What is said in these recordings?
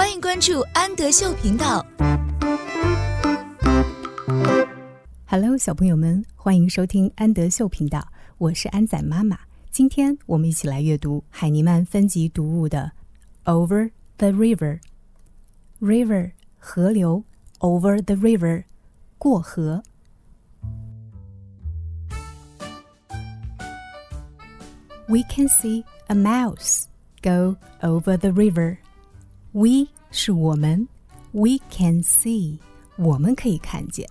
欢迎关注安德秀频道。Hello，小朋友们，欢迎收听安德秀频道，我是安仔妈妈。今天我们一起来阅读海尼曼分级读物的《Over the River》。River 河流，Over the river 过河。We can see a mouse go over the river. We 是我们，We can see 我们可以看见，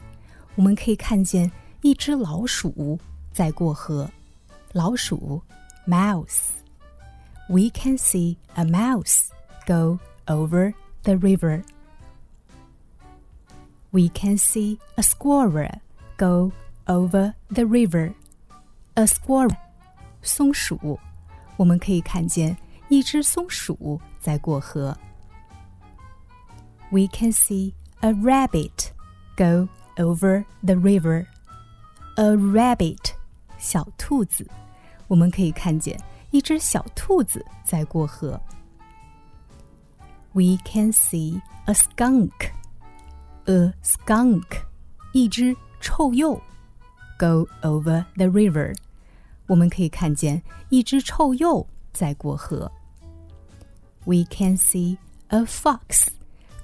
我们可以看见一只老鼠在过河。老鼠，mouse。We can see a mouse go over the river. We can see a squirrel go over the river. A squirrel 松鼠，我们可以看见一只松鼠在过河。 We can see a rabbit go over the river. A rabbit，小兔子，我们可以看见一只小兔子在过河。We can see a skunk. A skunk，一只臭鼬，go over the river。我们可以看见一只臭鼬在过河。We can see a fox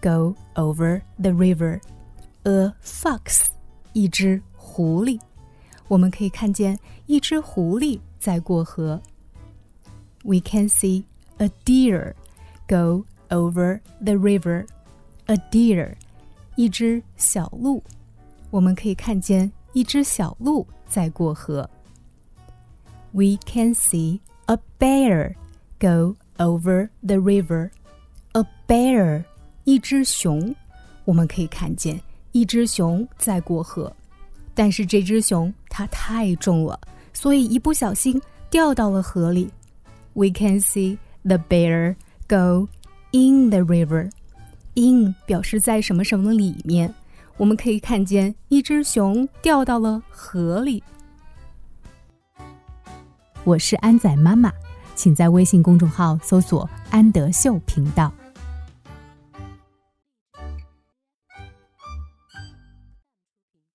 go over the river. A fox，一只狐狸。我们可以看见一只狐狸在过河。We can see a deer go over the river. A deer，一只小鹿。我们可以看见一只小鹿在过河。we can see a bear go over the river. A bear， 一只熊，我们可以看见一只熊在过河，但是这只熊它太重了，所以一不小心掉到了河里。We can see the bear go in the river. In 表示在什么什么里面，我们可以看见一只熊掉到了河里。我是安仔妈妈，请在微信公众号搜索“安德秀频道”。